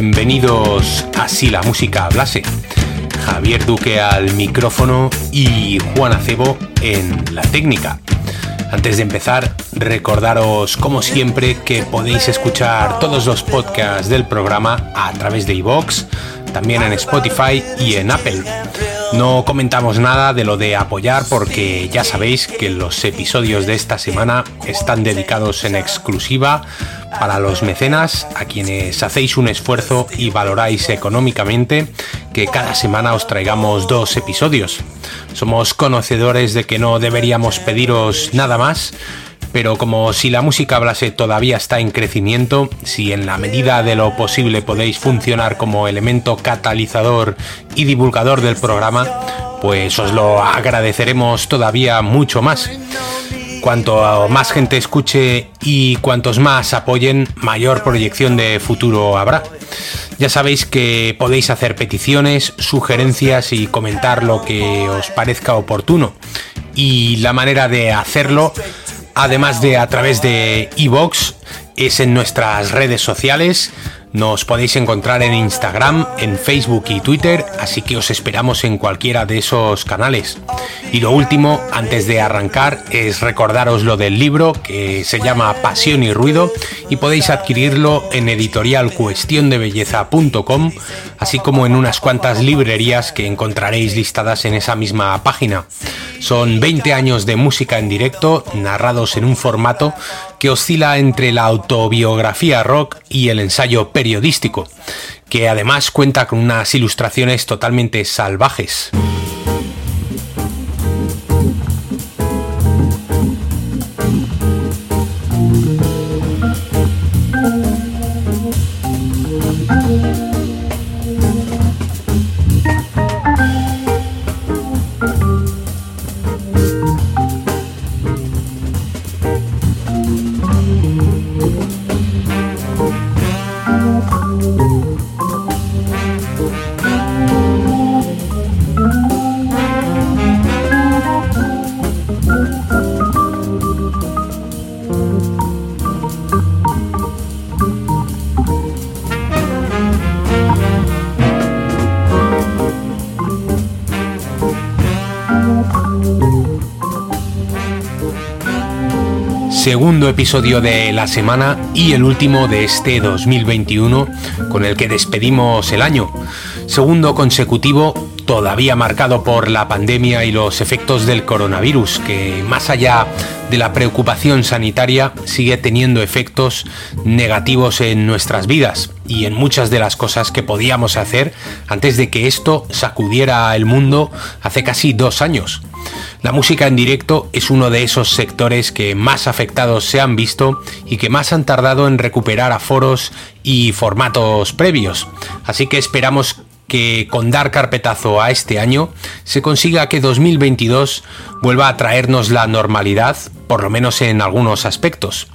Bienvenidos a Si la música hablase. Javier Duque al micrófono y Juan Acebo en la técnica. Antes de empezar, recordaros como siempre que podéis escuchar todos los podcasts del programa a través de iVoox, también en Spotify y en Apple. No comentamos nada de lo de apoyar porque ya sabéis que los episodios de esta semana están dedicados en exclusiva para los mecenas, a quienes hacéis un esfuerzo y valoráis económicamente que cada semana os traigamos dos episodios. Somos conocedores de que no deberíamos pediros nada más, pero como si la música hablase todavía está en crecimiento, si en la medida de lo posible podéis funcionar como elemento catalizador y divulgador del programa, pues os lo agradeceremos todavía mucho más. Cuanto más gente escuche y cuantos más apoyen, mayor proyección de futuro habrá. Ya sabéis que podéis hacer peticiones, sugerencias y comentar lo que os parezca oportuno. Y la manera de hacerlo además de a través de iVoox, es en nuestras redes sociales. Nos podéis encontrar en Instagram, en Facebook y Twitter, así que os esperamos en cualquiera de esos canales. Y lo último, antes de arrancar, es recordaros lo del libro que se llama Pasión y Ruido y podéis adquirirlo en editorialcuestiondebelleza.com, así como en unas cuantas librerías que encontraréis listadas en esa misma página. Son 20 años de música en directo, narrados en un formato que oscila entre la autobiografía rock y el ensayo periodístico, que además cuenta con unas ilustraciones totalmente salvajes. Episodio de la semana y el último de este 2021 con el que despedimos el año. Segundo consecutivo todavía marcado por la pandemia y los efectos del coronavirus, que más allá de la preocupación sanitaria sigue teniendo efectos negativos en nuestras vidas y en muchas de las cosas que podíamos hacer antes de que esto sacudiera el mundo hace casi dos años. La música en directo es uno de esos sectores que más afectados se han visto y que más han tardado en recuperar aforos y formatos previos. Así que esperamos que con dar carpetazo a este año se consiga que 2022 vuelva a traernos la normalidad, por lo menos en algunos aspectos.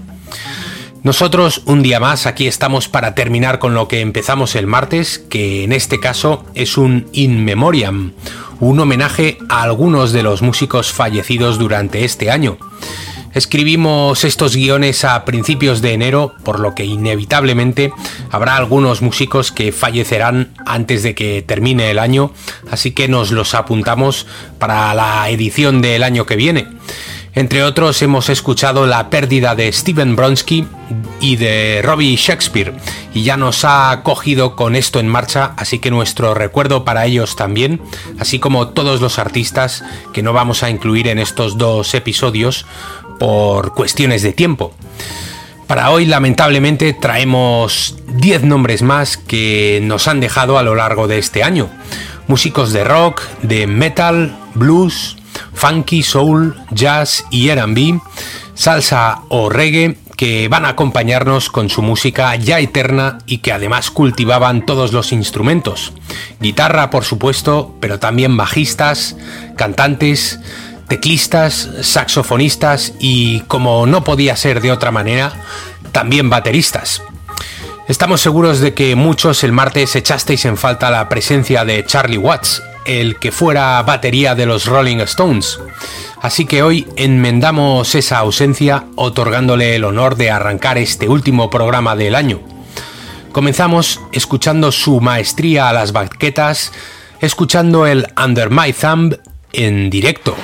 Nosotros un día más aquí estamos para terminar con lo que empezamos el martes, que en este caso es un in memoriam, un homenaje a algunos de los músicos fallecidos durante este año. Escribimos estos guiones a principios de enero, por lo que inevitablemente habrá algunos músicos que fallecerán antes de que termine el año, así que nos los apuntamos para la edición del año que viene. Entre otros hemos escuchado la pérdida de Steven Bronsky y de Robbie Shakespeare y ya nos ha cogido con esto en marcha, así que nuestro recuerdo para ellos también, así como todos los artistas que no vamos a incluir en estos dos episodios por cuestiones de tiempo. Para hoy lamentablemente traemos 10 nombres más que nos han dejado a lo largo de este año. músicos de rock, de metal, blues, funky, soul, jazz y R&B, salsa o reggae que van a acompañarnos con su música ya eterna y que además cultivaban todos los instrumentos. Guitarra, por supuesto, pero también bajistas, cantantes, teclistas, saxofonistas y, como no podía ser de otra manera, también bateristas. Estamos seguros de que muchos el martes echasteis en falta la presencia de Charlie Watts, el que fuera batería de los Rolling Stones. Así que hoy enmendamos esa ausencia otorgándole el honor de arrancar este último programa del año. Comenzamos escuchando su maestría a las baquetas, escuchando el Under My Thumb en directo.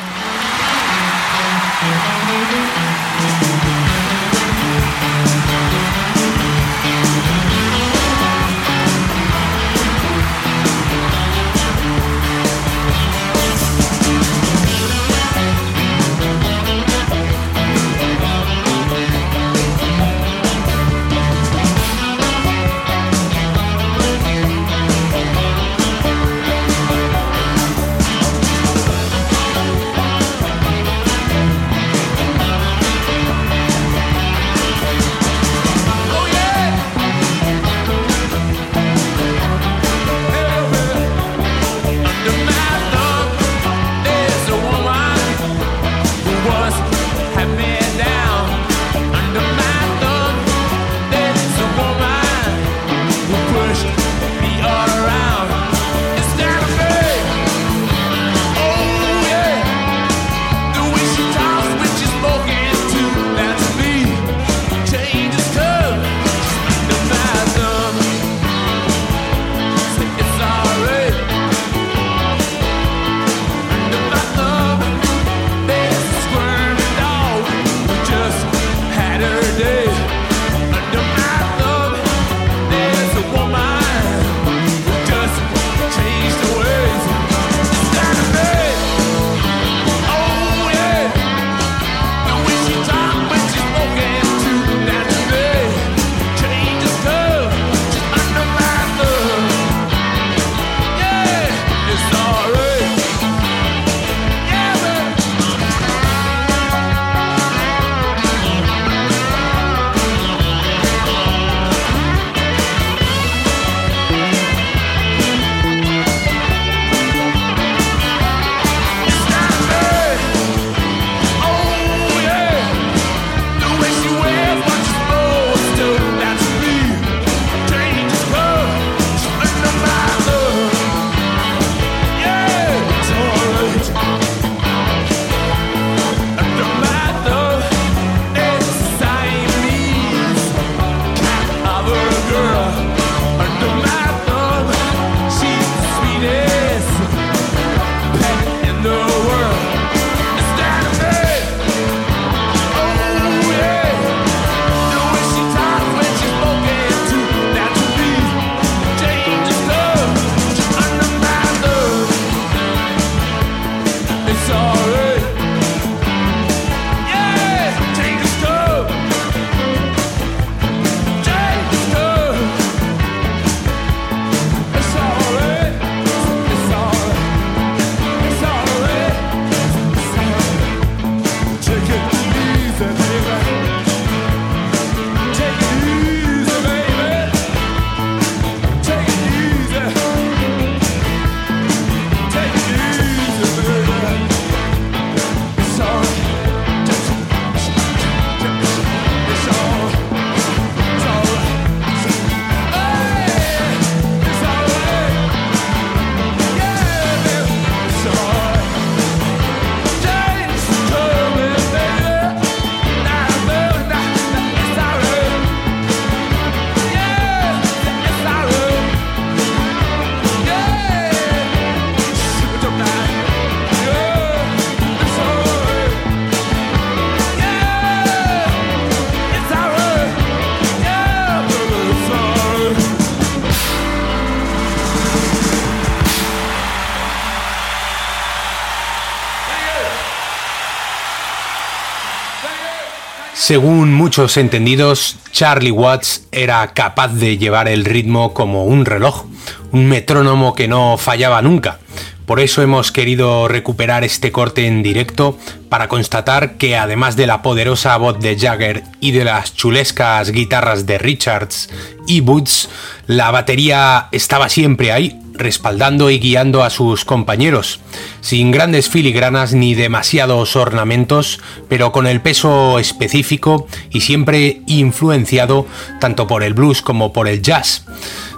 Según muchos entendidos, Charlie Watts era capaz de llevar el ritmo como un reloj, un metrónomo que no fallaba nunca. Por eso hemos querido recuperar este corte en directo para constatar que además de la poderosa voz de Jagger y de las chulescas guitarras de Richards y Boots, la batería estaba siempre ahí, respaldando y guiando a sus compañeros, sin grandes filigranas ni demasiados ornamentos, pero con el peso específico y siempre influenciado tanto por el blues como por el jazz.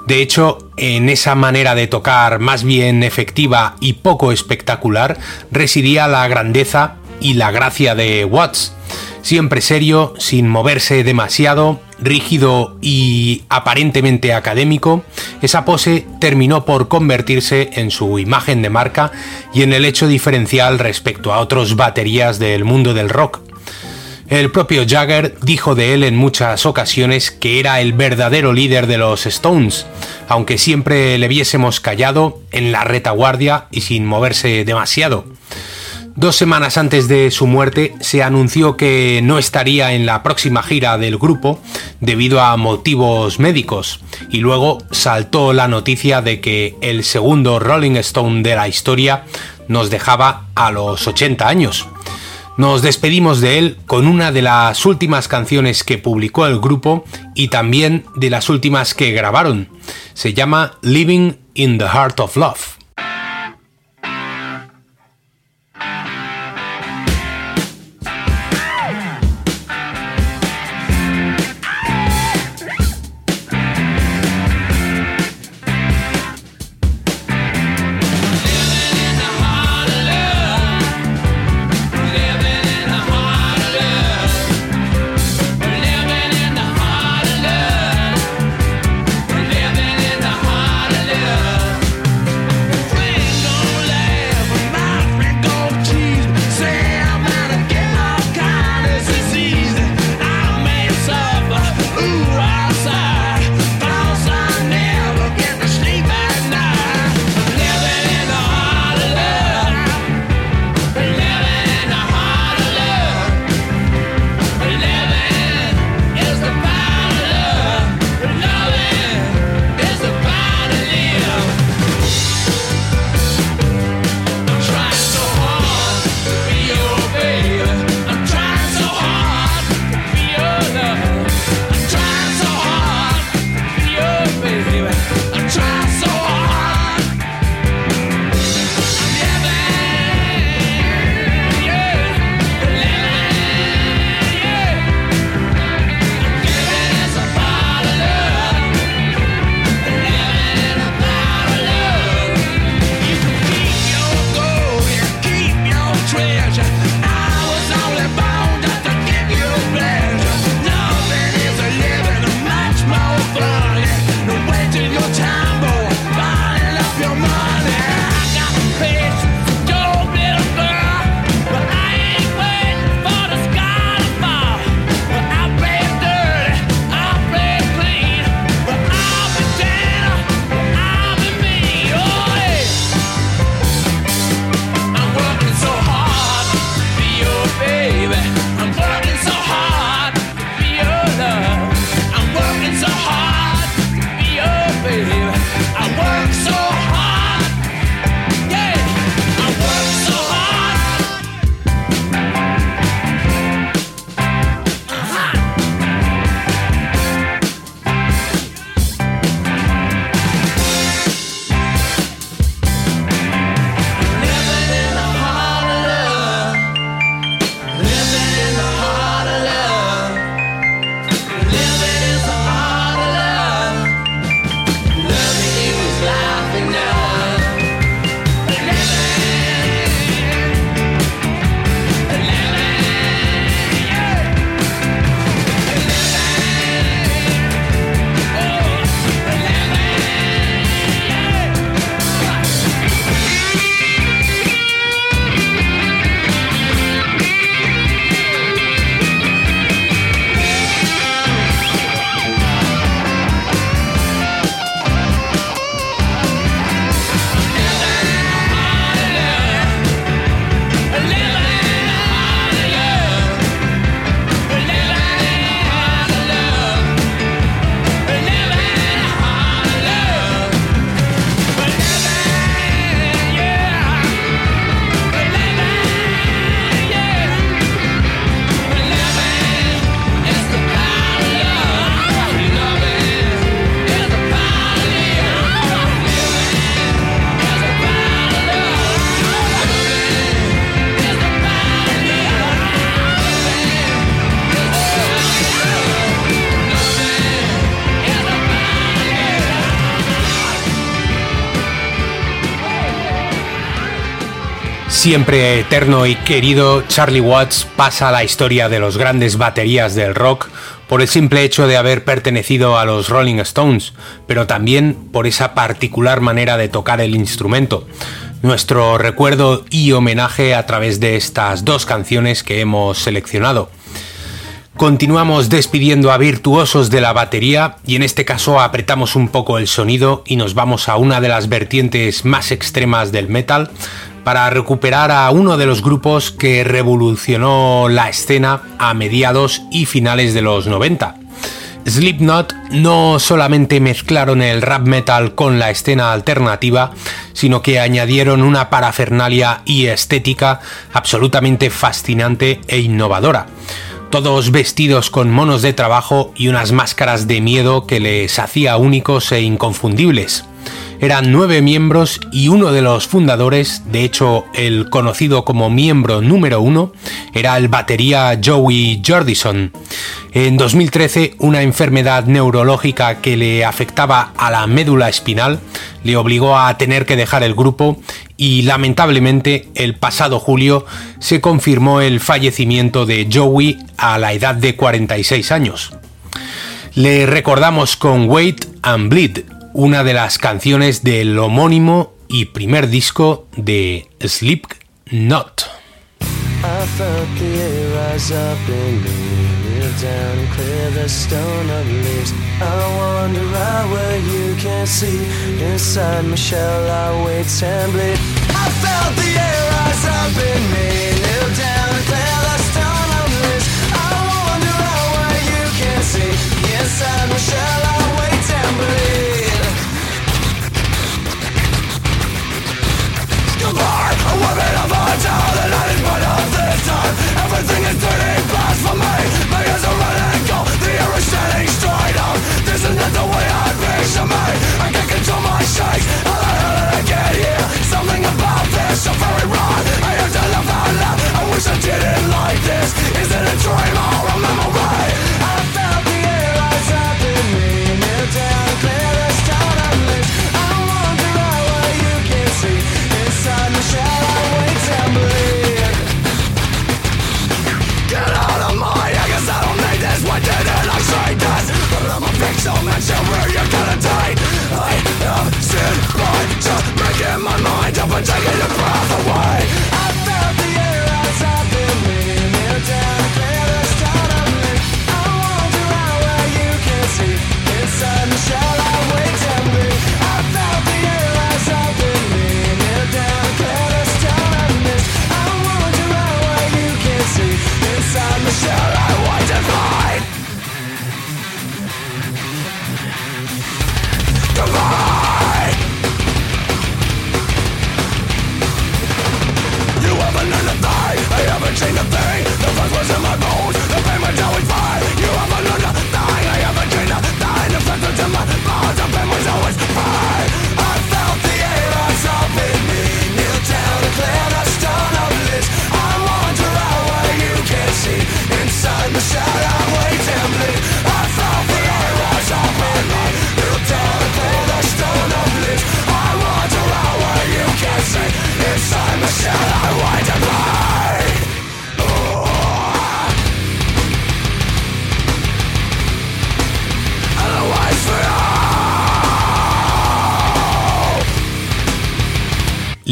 De hecho, en esa manera de tocar más bien efectiva y poco espectacular residía la grandeza y la gracia de Watts. Siempre serio, sin moverse demasiado, rígido y aparentemente académico, esa pose terminó por convertirse en su imagen de marca y en el hecho diferencial respecto a otros baterías del mundo del rock. El propio Jagger dijo de él en muchas ocasiones que era el verdadero líder de los Stones, aunque siempre le viésemos callado en la retaguardia y sin moverse demasiado. Dos semanas antes de su muerte se anunció que no estaría en la próxima gira del grupo debido a motivos médicos y luego saltó la noticia de que el segundo Rolling Stone de la historia nos dejaba a los 80 años. Nos despedimos de él con una de las últimas canciones que publicó el grupo y también de las últimas que grabaron. Se llama Living in the Heart of Love. Siempre eterno y querido Charlie Watts pasa a la historia de los grandes baterías del rock por el simple hecho de haber pertenecido a los Rolling Stones, pero también por esa particular manera de tocar el instrumento. Nuestro recuerdo y homenaje a través de estas dos canciones que hemos seleccionado. Continuamos despidiendo a virtuosos de la batería y en este caso apretamos un poco el sonido y nos vamos a una de las vertientes más extremas del metal, para recuperar a uno de los grupos que revolucionó la escena a mediados y finales de los 90. Slipknot no solamente mezclaron el rap metal con la escena alternativa, sino que añadieron una parafernalia y estética absolutamente fascinante e innovadora. Todos vestidos con monos de trabajo y unas máscaras de miedo que les hacía únicos e inconfundibles. Eran nueve miembros y uno de los fundadores, de hecho el conocido como miembro número uno, era el batería Joey Jordison. En 2013, una enfermedad neurológica que le afectaba a la médula espinal le obligó a tener que dejar el grupo y lamentablemente el pasado julio se confirmó el fallecimiento de Joey a la edad de 46 años. Le recordamos con Wait and Bleed, una de las canciones del homónimo y primer disco de Slipknot. Down and clear the stone of leaves. I wander out where you can't see, inside my shell I wait and bleed. I felt the air rise up in me, I didn't like this Is it a dream or a memory?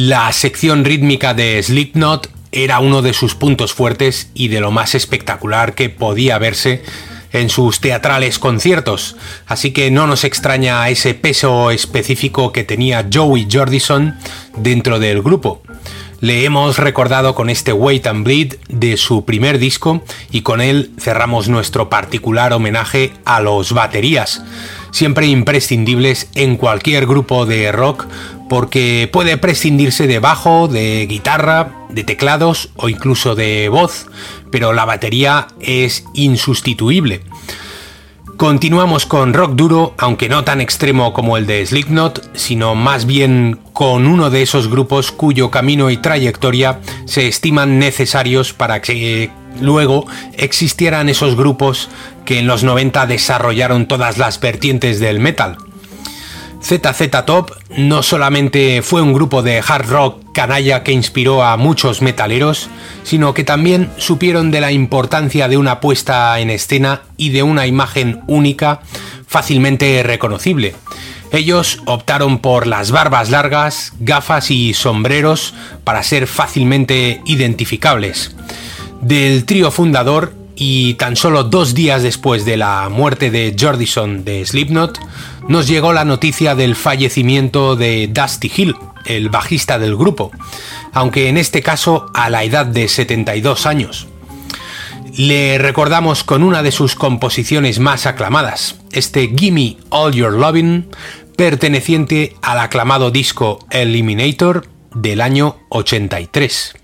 La sección rítmica de Slipknot era uno de sus puntos fuertes y de lo más espectacular que podía verse en sus teatrales conciertos, así que no nos extraña ese peso específico que tenía Joey Jordison dentro del grupo. Le hemos recordado con este Wait and Bleed de su primer disco y con él cerramos nuestro particular homenaje a los baterías, siempre imprescindibles en cualquier grupo de rock porque puede prescindirse de bajo, de guitarra, de teclados o incluso de voz, pero la batería es insustituible. Continuamos con rock duro, aunque no tan extremo como el de Slipknot, sino más bien con uno de esos grupos cuyo camino y trayectoria se estiman necesarios para que luego existieran esos grupos que en los 90 desarrollaron todas las vertientes del metal. ZZ Top no solamente fue un grupo de hard rock canalla que inspiró a muchos metaleros, sino que también supieron de la importancia de una puesta en escena y de una imagen única fácilmente reconocible. Ellos optaron por las barbas largas, gafas y sombreros para ser fácilmente identificables. Del trío fundador y tan solo dos días después de la muerte de Jordison de Slipknot, nos llegó la noticia del fallecimiento de Dusty Hill, el bajista del grupo, aunque en este caso a la edad de 72 años. Le recordamos con una de sus composiciones más aclamadas, este Gimme All Your Loving, perteneciente al aclamado disco Eliminator del año 83.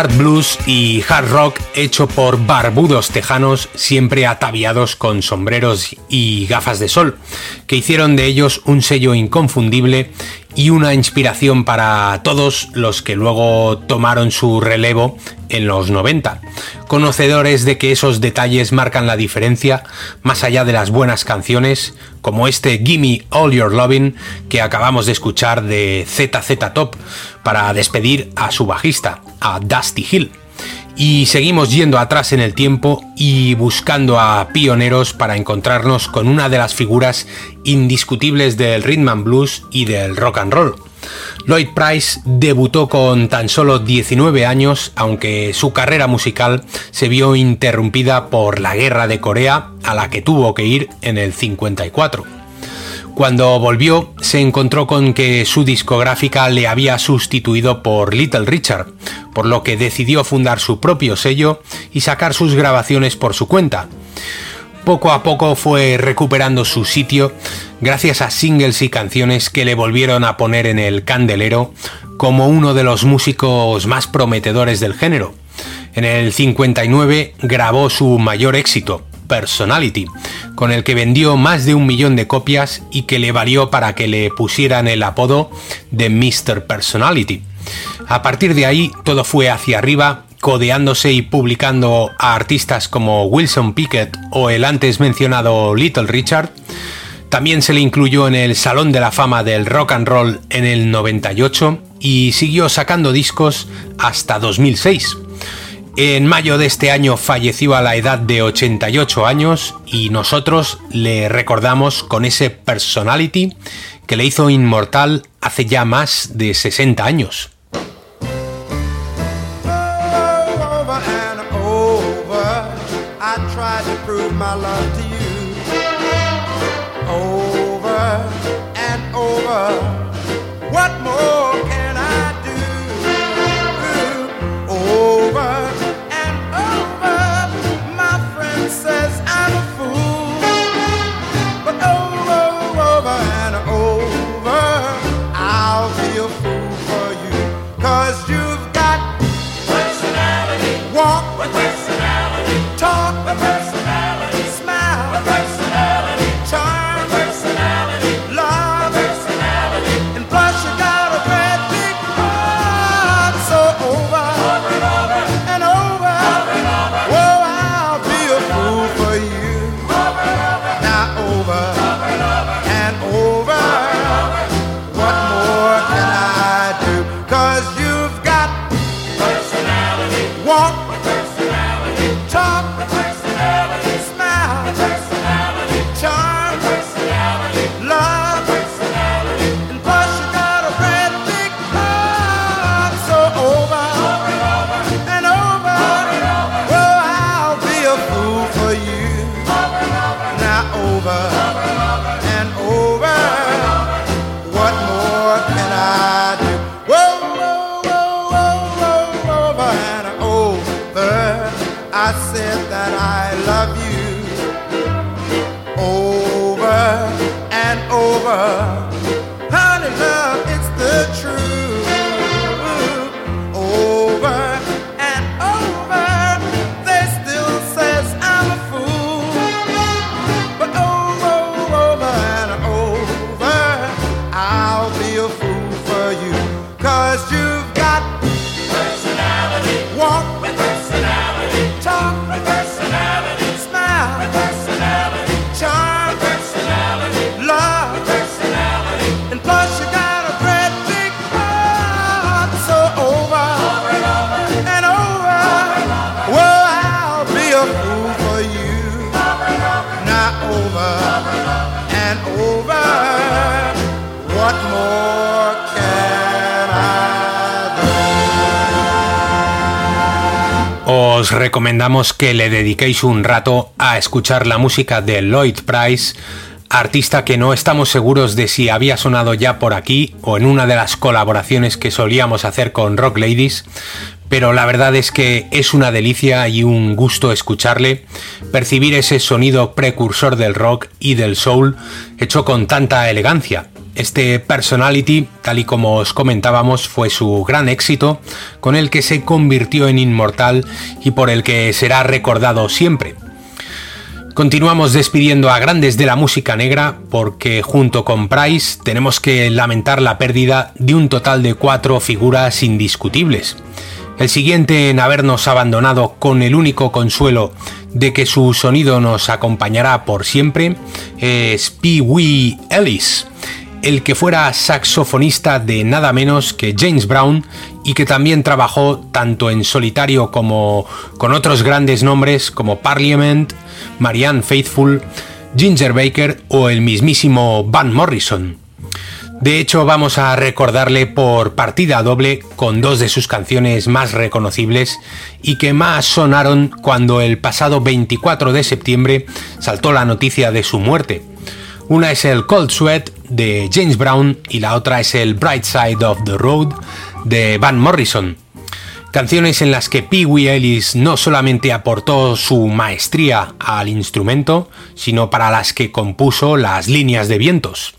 Hard blues y hard rock hecho por barbudos tejanos siempre ataviados con sombreros y gafas de sol, que hicieron de ellos un sello inconfundible y una inspiración para todos los que luego tomaron su relevo en los 90, conocedores de que esos detalles marcan la diferencia más allá de las buenas canciones, como este Gimme All Your Loving que acabamos de escuchar de ZZ Top para despedir a su bajista, a Dusty Hill. Y seguimos yendo atrás en el tiempo y buscando a pioneros para encontrarnos con una de las figuras indiscutibles del rhythm and blues y del rock and roll. Lloyd Price debutó con tan solo 19 años, aunque su carrera musical se vio interrumpida por la guerra de Corea, a la que tuvo que ir en el 54. Cuando volvió, se encontró con que su discográfica le había sustituido por Little Richard, por lo que decidió fundar su propio sello y sacar sus grabaciones por su cuenta. Poco a poco fue recuperando su sitio gracias a singles y canciones que le volvieron a poner en el candelero como uno de los músicos más prometedores del género. En el 59 grabó su mayor éxito, Personality, con el que vendió más de un millón de copias y que le valió para que le pusieran el apodo de Mr. Personality. A partir de ahí todo fue hacia arriba, codeándose y publicando a artistas como Wilson Pickett o el antes mencionado Little Richard. También se le incluyó en el Salón de la Fama del Rock and Roll en el 98 y siguió sacando discos hasta 2006. En mayo de este año falleció a la edad de 88 años y nosotros le recordamos con ese personality que le hizo inmortal hace ya más de 60 años. Os que le dediquéis un rato a escuchar la música de Lloyd Price, artista que no estamos seguros de si había sonado ya por aquí o en una de las colaboraciones que solíamos hacer con Rock Ladies, pero la verdad es que es una delicia y un gusto escucharle, percibir ese sonido precursor del rock y del soul hecho con tanta elegancia. Este Personality, tal y como os comentábamos, fue su gran éxito, con el que se convirtió en inmortal y por el que será recordado siempre. Continuamos despidiendo a grandes de la música negra porque junto con Price tenemos que lamentar la pérdida de un total de cuatro figuras indiscutibles. El siguiente en habernos abandonado con el único consuelo de que su sonido nos acompañará por siempre es Pee Wee Ellis, el que fuera saxofonista de nada menos que James Brown y que también trabajó tanto en solitario como con otros grandes nombres como Parliament, Marianne Faithfull, Ginger Baker o el mismísimo Van Morrison. De hecho, vamos a recordarle por partida doble con dos de sus canciones más reconocibles y que más sonaron cuando el pasado 24 de septiembre saltó la noticia de su muerte. Una es el Cold Sweat de James Brown y la otra es el Bright Side of the Road de Van Morrison. Canciones en las que Pee Wee Ellis no solamente aportó su maestría al instrumento, sino para las que compuso las líneas de vientos.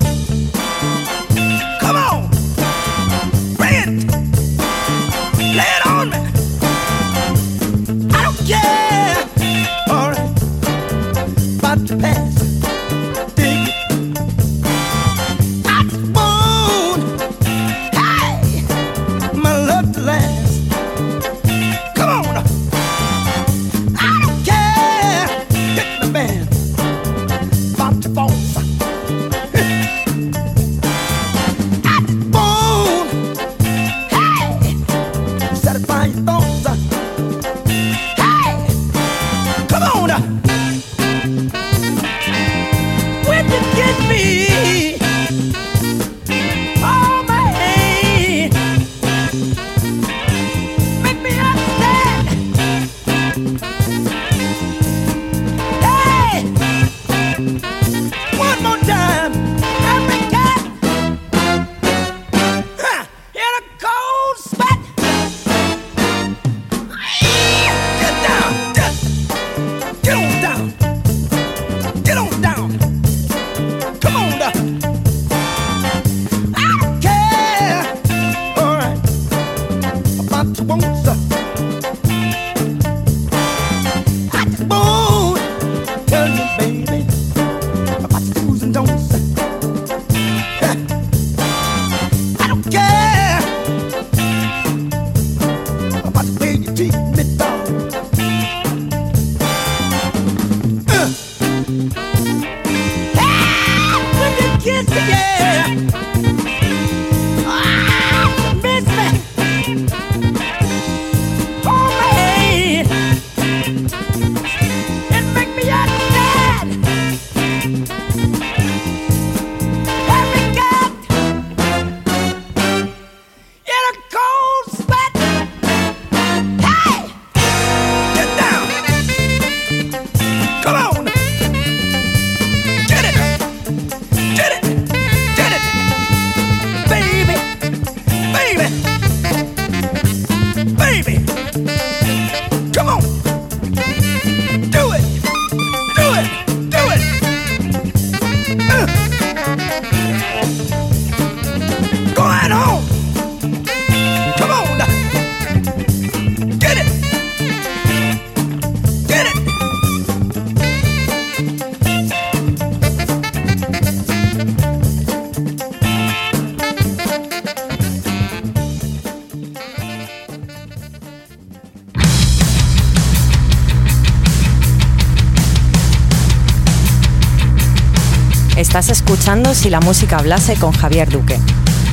Escuchando Si la música hablase con Javier Duque.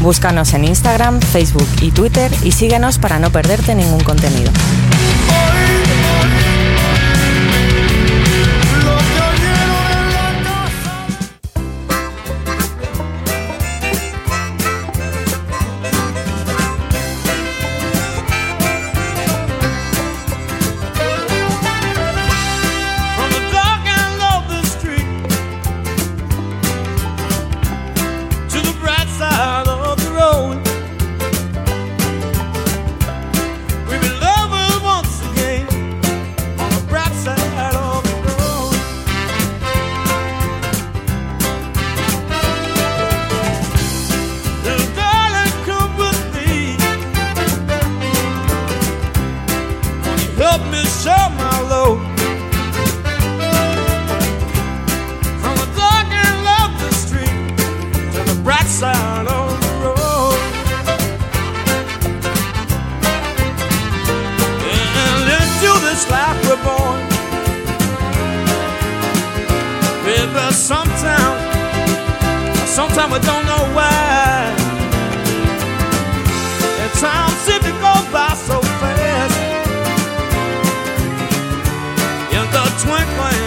Búscanos en Instagram, Facebook y Twitter y síguenos para no perderte ningún contenido. twinkling.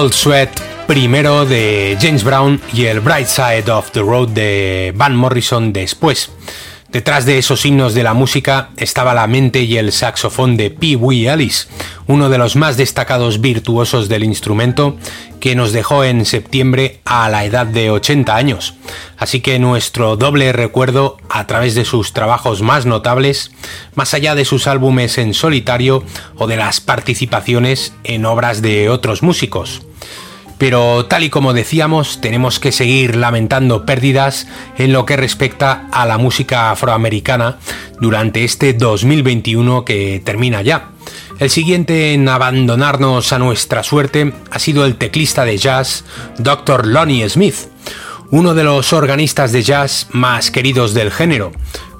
Cold Sweat primero de James Brown y el Bright Side of the Road de Van Morrison después. Detrás de esos himnos de la música estaba la mente y el saxofón de Pee Wee Ellis, uno de los más destacados virtuosos del instrumento que nos dejó en septiembre a la edad de 80 años. Así que nuestro doble recuerdo a través de sus trabajos más notables, más allá de sus álbumes en solitario o de las participaciones en obras de otros músicos. Pero tal y como decíamos, tenemos que seguir lamentando pérdidas en lo que respecta a la música afroamericana durante este 2021 que termina ya. El siguiente en abandonarnos a nuestra suerte ha sido el teclista de jazz Dr. Lonnie Smith, uno de los organistas de jazz más queridos del género,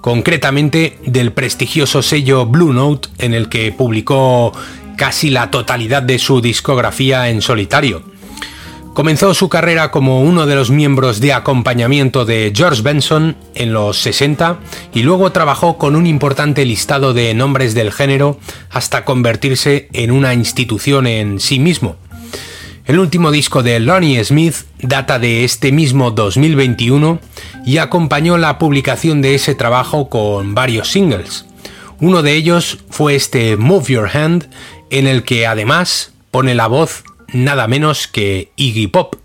concretamente del prestigioso sello Blue Note en el que publicó casi la totalidad de su discografía en solitario. Comenzó su carrera como uno de los miembros de acompañamiento de George Benson en los 60 y luego trabajó con un importante listado de nombres del género hasta convertirse en una institución en sí mismo. El último disco de Lonnie Smith data de este mismo 2021 y acompañó la publicación de ese trabajo con varios singles. Uno de ellos fue este Move Your Hand, en el que además pone la voz nada menos que Iggy Pop.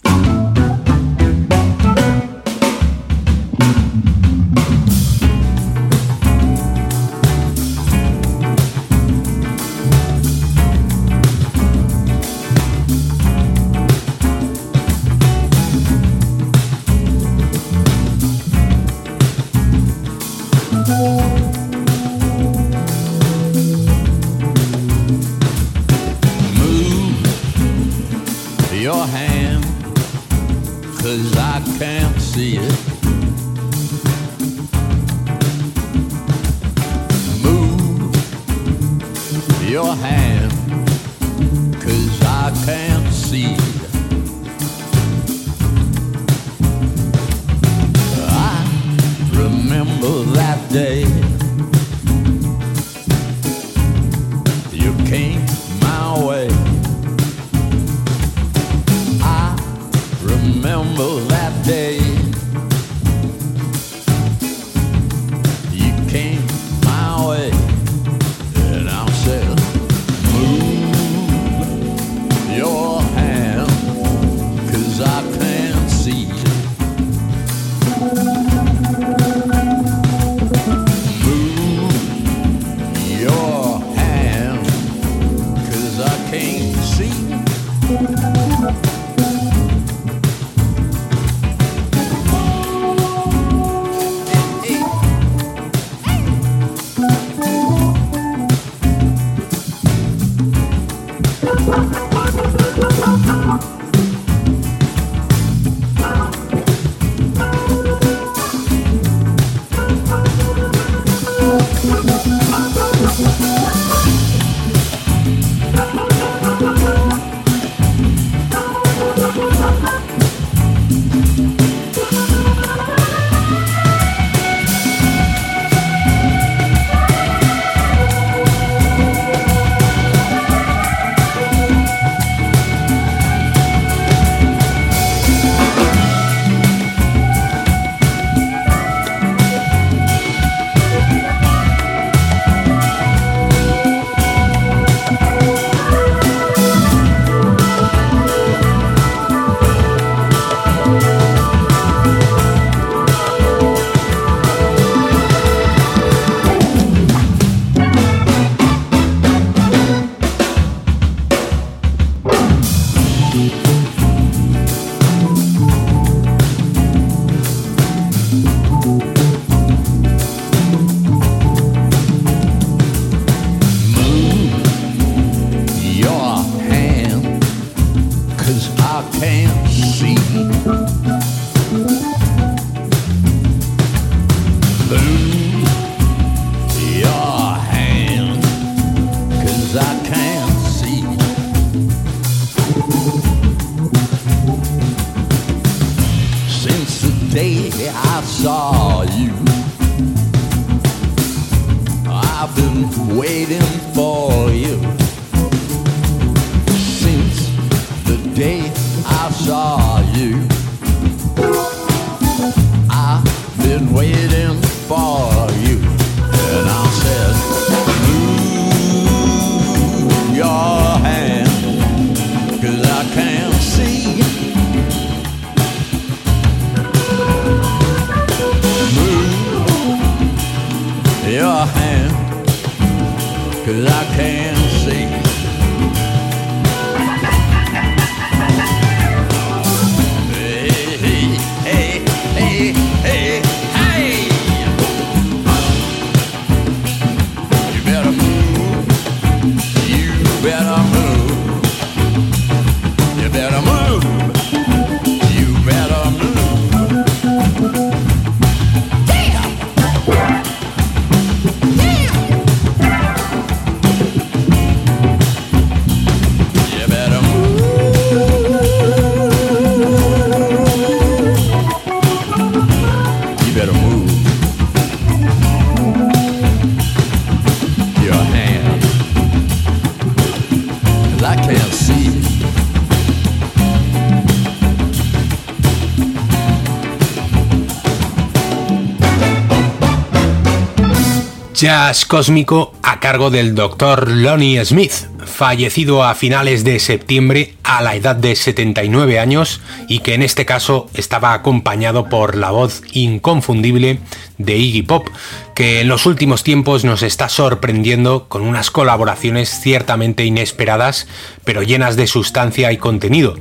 Jazz cósmico a cargo del Dr. Lonnie Smith, fallecido a finales de septiembre a la edad de 79 años y que en este caso estaba acompañado por la voz inconfundible de Iggy Pop, que en los últimos tiempos nos está sorprendiendo con unas colaboraciones ciertamente inesperadas, pero llenas de sustancia y contenido.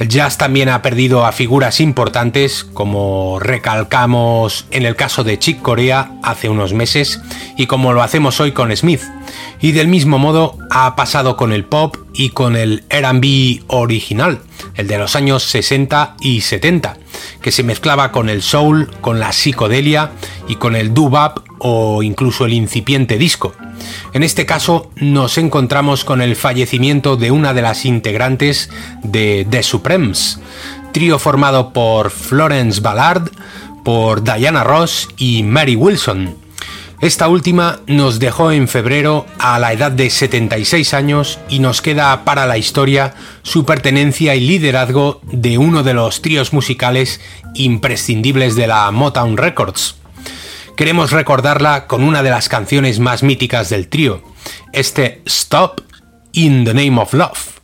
El jazz también ha perdido a figuras importantes, como recalcamos en el caso de Chick Corea hace unos meses y como lo hacemos hoy con Smith. Y del mismo modo ha pasado con el pop y con el RB original, el de los años 60 y 70, que se mezclaba con el soul, con la psicodelia y con el doo-wop o incluso el incipiente disco. En este caso nos encontramos con el fallecimiento de una de las integrantes de The Supremes, trío formado por Florence Ballard, por Diana Ross y Mary Wilson. Esta última nos dejó en febrero a la edad de 76 años y nos queda para la historia su pertenencia y liderazgo de uno de los tríos musicales imprescindibles de la Motown Records queremos recordarla con una de las canciones más míticas del trío, este Stop in the Name of Love.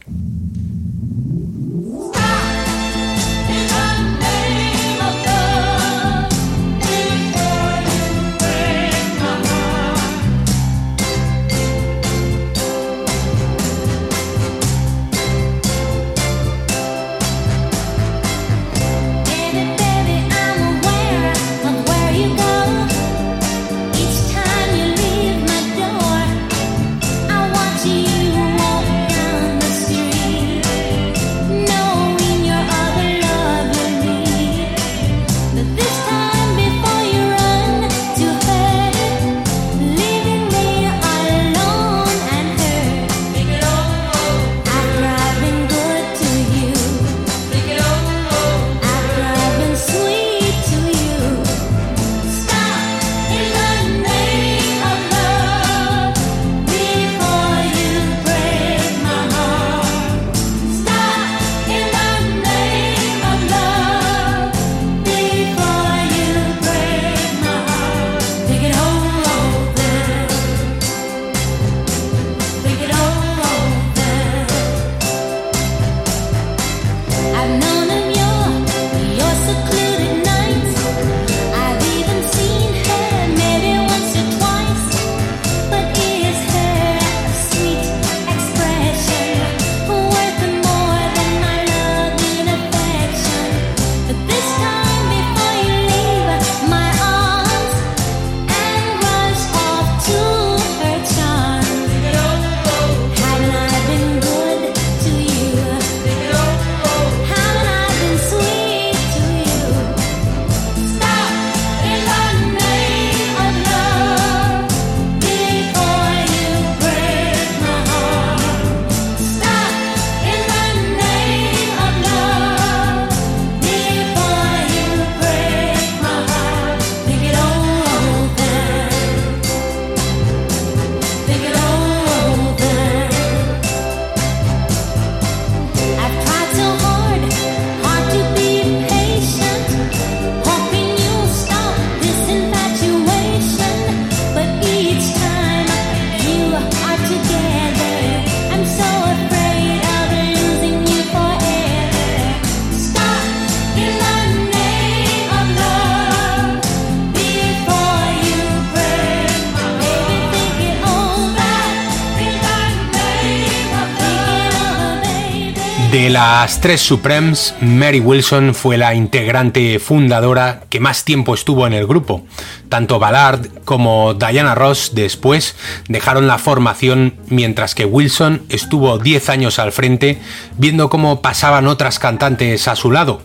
Las tres Supremes, Mary Wilson fue la integrante fundadora que más tiempo estuvo en el grupo. Tanto Ballard como Diana Ross después dejaron la formación mientras que Wilson estuvo 10 años al frente viendo cómo pasaban otras cantantes a su lado.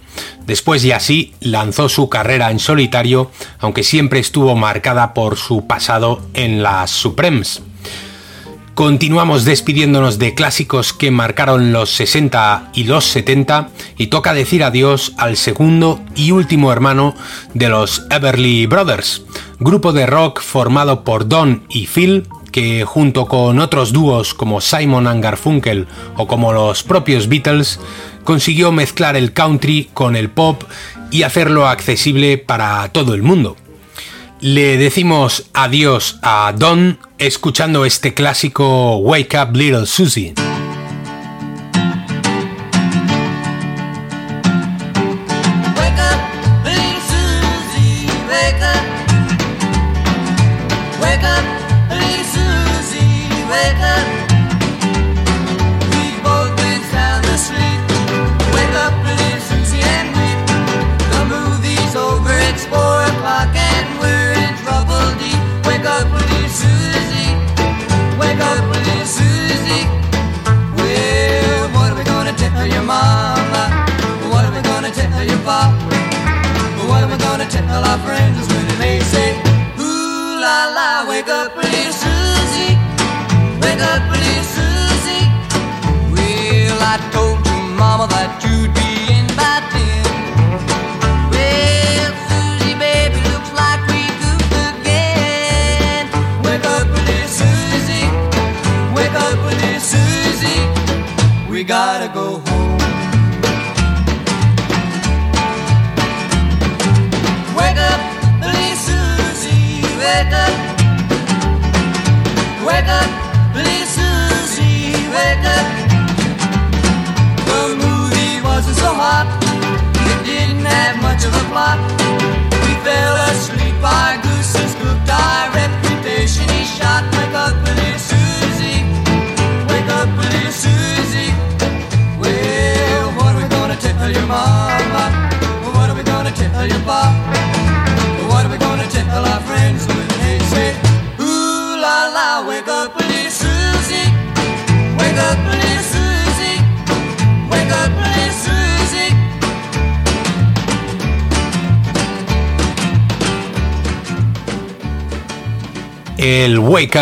Después y así lanzó su carrera en solitario, aunque siempre estuvo marcada por su pasado en las Supremes. Continuamos despidiéndonos de clásicos que marcaron los 60 y los 70 y toca decir adiós al segundo y último hermano de los Everly Brothers, grupo de rock formado por Don y Phil que junto con otros dúos como Simon and Garfunkel o como los propios Beatles consiguió mezclar el country con el pop y hacerlo accesible para todo el mundo. Le decimos adiós a Don escuchando este clásico Wake Up Little Susie.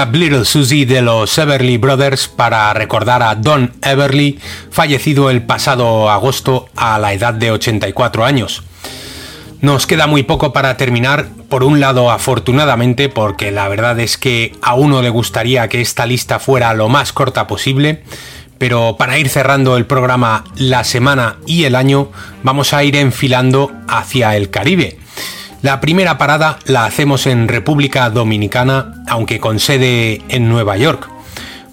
Little Susie de los Everly Brothers para recordar a Don Everly, fallecido el pasado agosto a la edad de 84 años. Nos queda muy poco para terminar, por un lado afortunadamente, porque la verdad es que a uno le gustaría que esta lista fuera lo más corta posible, pero para ir cerrando el programa la semana y el año, vamos a ir enfilando hacia el Caribe. La primera parada la hacemos en República Dominicana, aunque con sede en Nueva York,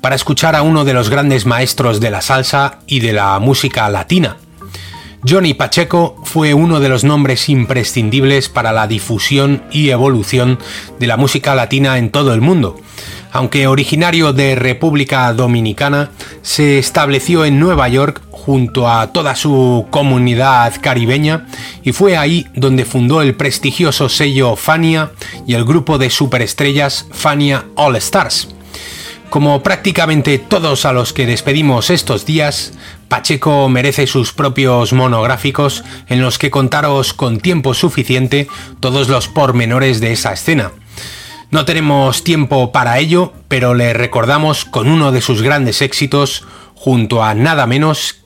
para escuchar a uno de los grandes maestros de la salsa y de la música latina. Johnny Pacheco fue uno de los nombres imprescindibles para la difusión y evolución de la música latina en todo el mundo. Aunque originario de República Dominicana, se estableció en Nueva York junto a toda su comunidad caribeña y fue ahí donde fundó el prestigioso sello Fania y el grupo de superestrellas Fania All Stars. Como prácticamente todos a los que despedimos estos días, Pacheco merece sus propios monográficos en los que contaros con tiempo suficiente todos los pormenores de esa escena. No tenemos tiempo para ello, pero le recordamos con uno de sus grandes éxitos junto a nada menos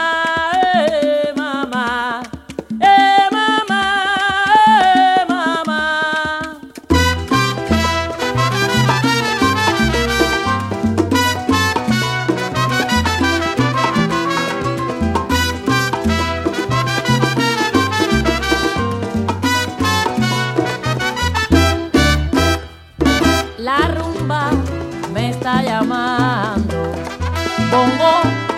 que ya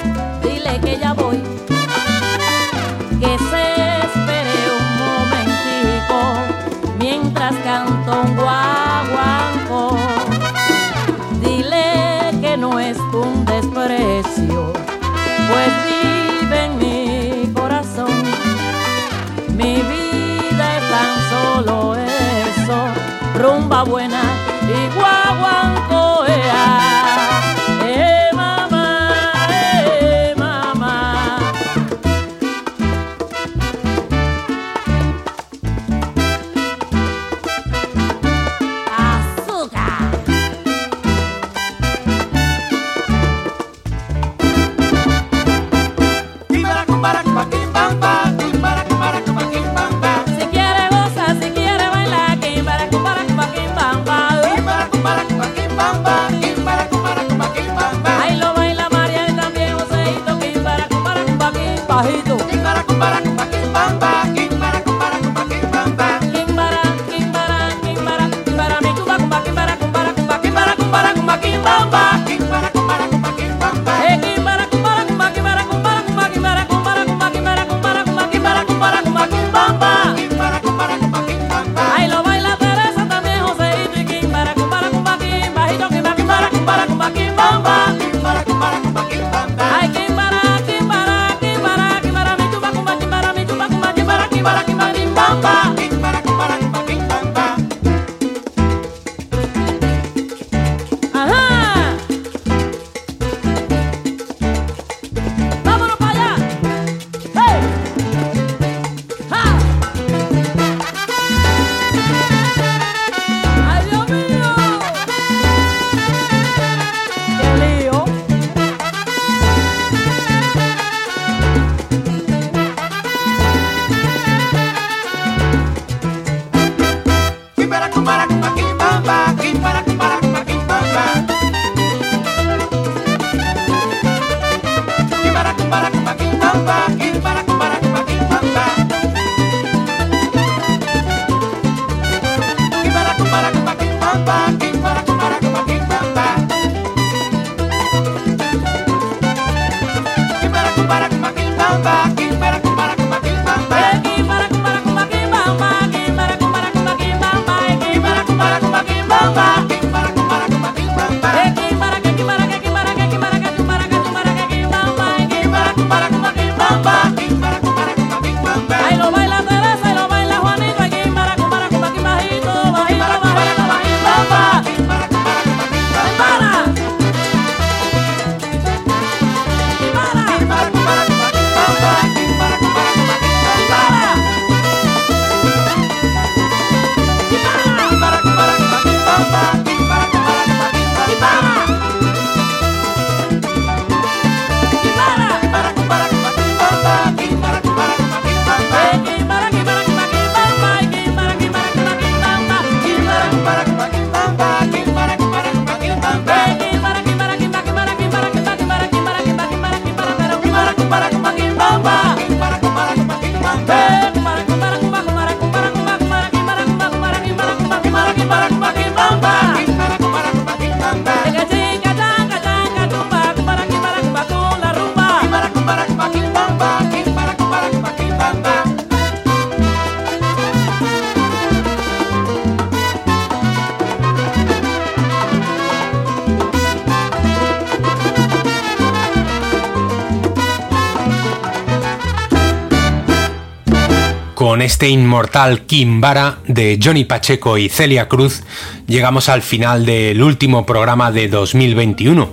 Con este inmortal Kimbara de Johnny Pacheco y Celia Cruz llegamos al final del último programa de 2021.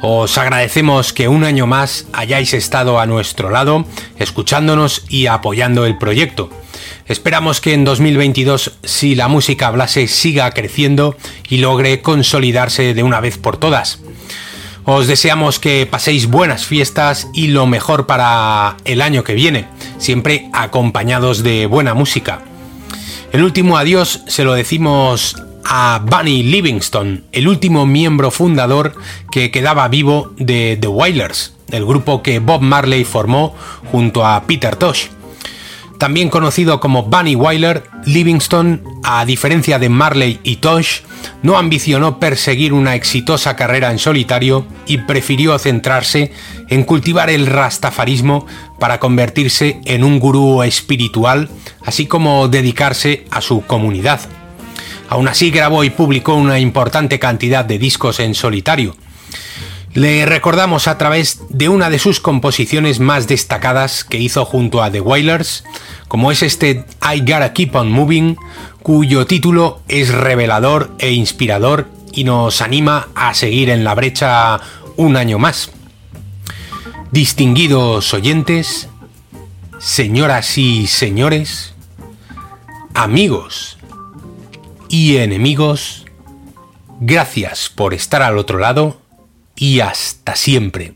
Os agradecemos que un año más hayáis estado a nuestro lado, escuchándonos y apoyando el proyecto. Esperamos que en 2022, si la música Blase siga creciendo y logre consolidarse de una vez por todas. Os deseamos que paséis buenas fiestas y lo mejor para el año que viene, siempre acompañados de buena música. El último adiós se lo decimos a Bunny Livingston, el último miembro fundador que quedaba vivo de The Wailers, el grupo que Bob Marley formó junto a Peter Tosh. También conocido como Bunny Wyler, Livingston, a diferencia de Marley y Tosh, no ambicionó perseguir una exitosa carrera en solitario y prefirió centrarse en cultivar el rastafarismo para convertirse en un gurú espiritual, así como dedicarse a su comunidad. Aún así grabó y publicó una importante cantidad de discos en solitario. Le recordamos a través de una de sus composiciones más destacadas que hizo junto a The Wailers, como es este I Gotta Keep On Moving, cuyo título es revelador e inspirador y nos anima a seguir en la brecha un año más. Distinguidos oyentes, señoras y señores, amigos y enemigos, gracias por estar al otro lado y hasta siempre.